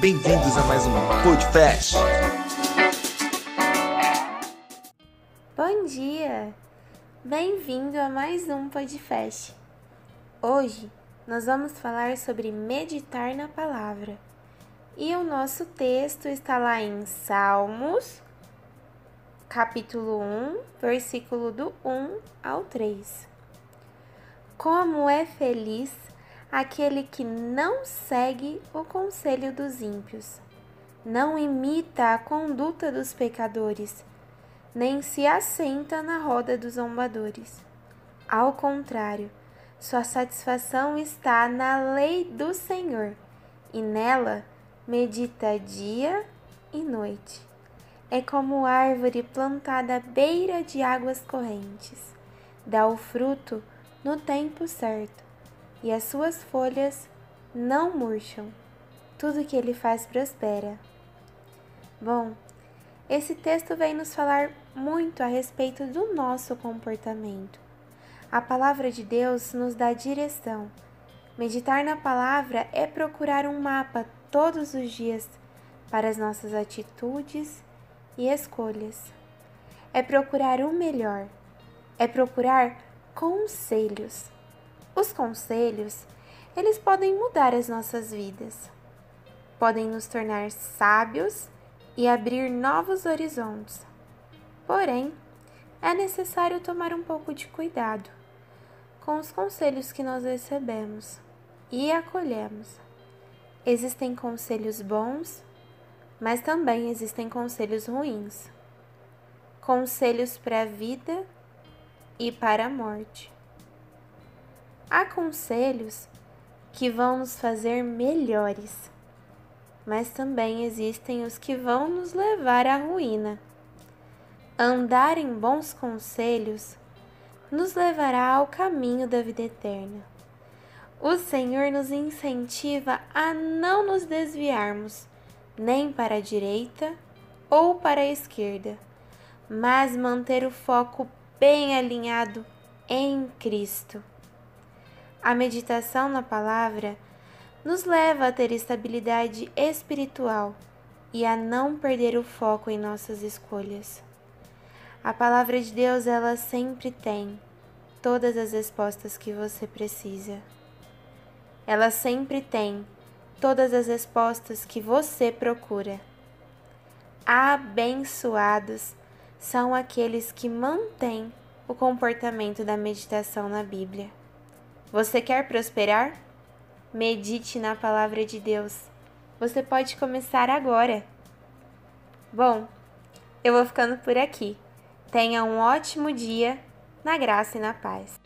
Bem-vindos a mais um Podcast. Bom dia! Bem-vindo a mais um Podfest. Hoje nós vamos falar sobre meditar na palavra. E o nosso texto está lá em Salmos, capítulo 1, versículo do 1 ao 3. Como é feliz aquele que não segue o conselho dos ímpios, não imita a conduta dos pecadores, nem se assenta na roda dos zombadores. Ao contrário, sua satisfação está na lei do Senhor, e nela medita dia e noite. É como árvore plantada à beira de águas correntes. Dá o fruto no tempo certo, e as suas folhas não murcham. Tudo que ele faz prospera. Bom, esse texto vem nos falar muito a respeito do nosso comportamento a palavra de Deus nos dá direção. Meditar na palavra é procurar um mapa todos os dias para as nossas atitudes e escolhas. É procurar o melhor. É procurar conselhos. Os conselhos, eles podem mudar as nossas vidas. Podem nos tornar sábios e abrir novos horizontes. Porém, é necessário tomar um pouco de cuidado com os conselhos que nós recebemos e acolhemos. Existem conselhos bons, mas também existem conselhos ruins. Conselhos para a vida e para a morte. Há conselhos que vão nos fazer melhores, mas também existem os que vão nos levar à ruína. Andar em bons conselhos nos levará ao caminho da vida eterna. O Senhor nos incentiva a não nos desviarmos nem para a direita ou para a esquerda, mas manter o foco bem alinhado em Cristo. A meditação na palavra nos leva a ter estabilidade espiritual e a não perder o foco em nossas escolhas. A palavra de Deus, ela sempre tem todas as respostas que você precisa. Ela sempre tem todas as respostas que você procura. Abençoados são aqueles que mantêm o comportamento da meditação na Bíblia. Você quer prosperar? Medite na palavra de Deus. Você pode começar agora. Bom, eu vou ficando por aqui. Tenha um ótimo dia, na graça e na paz.